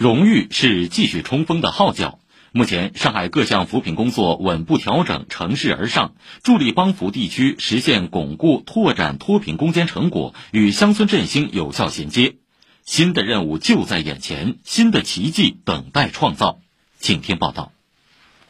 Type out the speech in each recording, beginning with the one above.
荣誉是继续冲锋的号角。目前，上海各项扶贫工作稳步调整，乘势而上，助力帮扶地区实现巩固、拓展脱贫攻坚成果与乡村振兴有效衔接。新的任务就在眼前，新的奇迹等待创造。请听报道。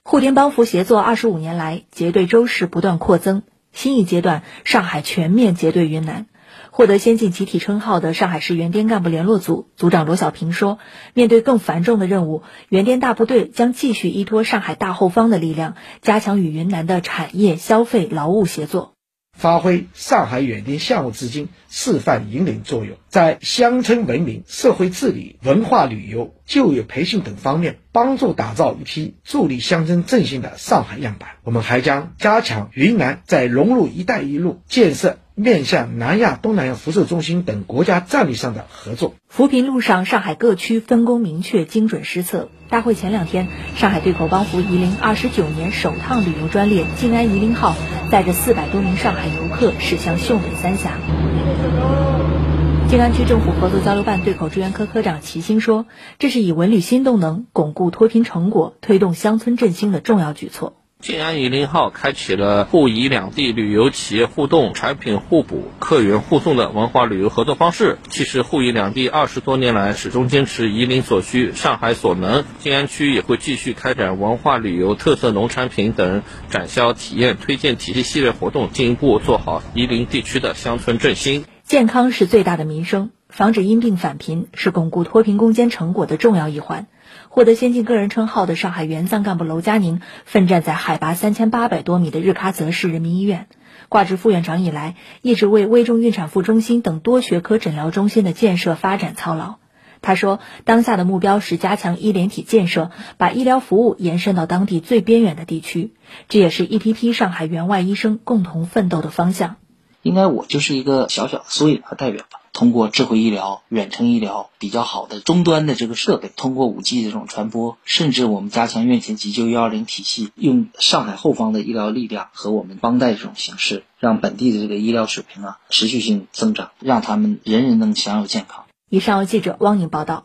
沪滇帮扶协作二十五年来，结对州市不断扩增。新一阶段，上海全面结对云南。获得先进集体称号的上海市援滇干部联络组组长罗小平说：“面对更繁重的任务，援滇大部队将继续依托上海大后方的力量，加强与云南的产业、消费、劳务协作，发挥上海援滇项目资金示范引领作用，在乡村文明、社会治理、文化旅游、就业培训等方面，帮助打造一批助力乡村振兴的上海样板。我们还将加强云南在融入“一带一路”建设。”面向南亚、东南亚辐射中心等国家战略上的合作。扶贫路上，上海各区分工明确、精准施策。大会前两天，上海对口帮扶夷陵二十九年首趟旅游专列“静安夷陵号”带着四百多名上海游客驶向秀美三峡。静安区政府合作交流办对口支援科科长齐星说：“这是以文旅新动能巩固脱贫成果、推动乡村振兴的重要举措。”静安夷陵号开启了沪夷两地旅游企业互动、产品互补、客源互送的文化旅游合作方式。其实，沪夷两地二十多年来始终坚持夷陵所需、上海所能。静安区也会继续开展文化旅游、特色农产品等展销体验推荐体系系列活动，进一步做好夷陵地区的乡村振兴。健康是最大的民生，防止因病返贫是巩固脱贫攻坚成果的重要一环。获得先进个人称号的上海援藏干部娄佳宁，奋战在海拔三千八百多米的日喀则市人民医院，挂职副院长以来，一直为危重孕产妇中心等多学科诊疗中心的建设发展操劳。他说，当下的目标是加强医联体建设，把医疗服务延伸到当地最边远的地区，这也是一批批上海援外医生共同奋斗的方向。应该我就是一个小小的缩影和代表吧。通过智慧医疗、远程医疗比较好的终端的这个设备，通过五 G 的这种传播，甚至我们加强院前急救幺二零体系，用上海后方的医疗力量和我们帮带这种形式，让本地的这个医疗水平啊持续性增长，让他们人人能享有健康。以上由记者汪宁报道。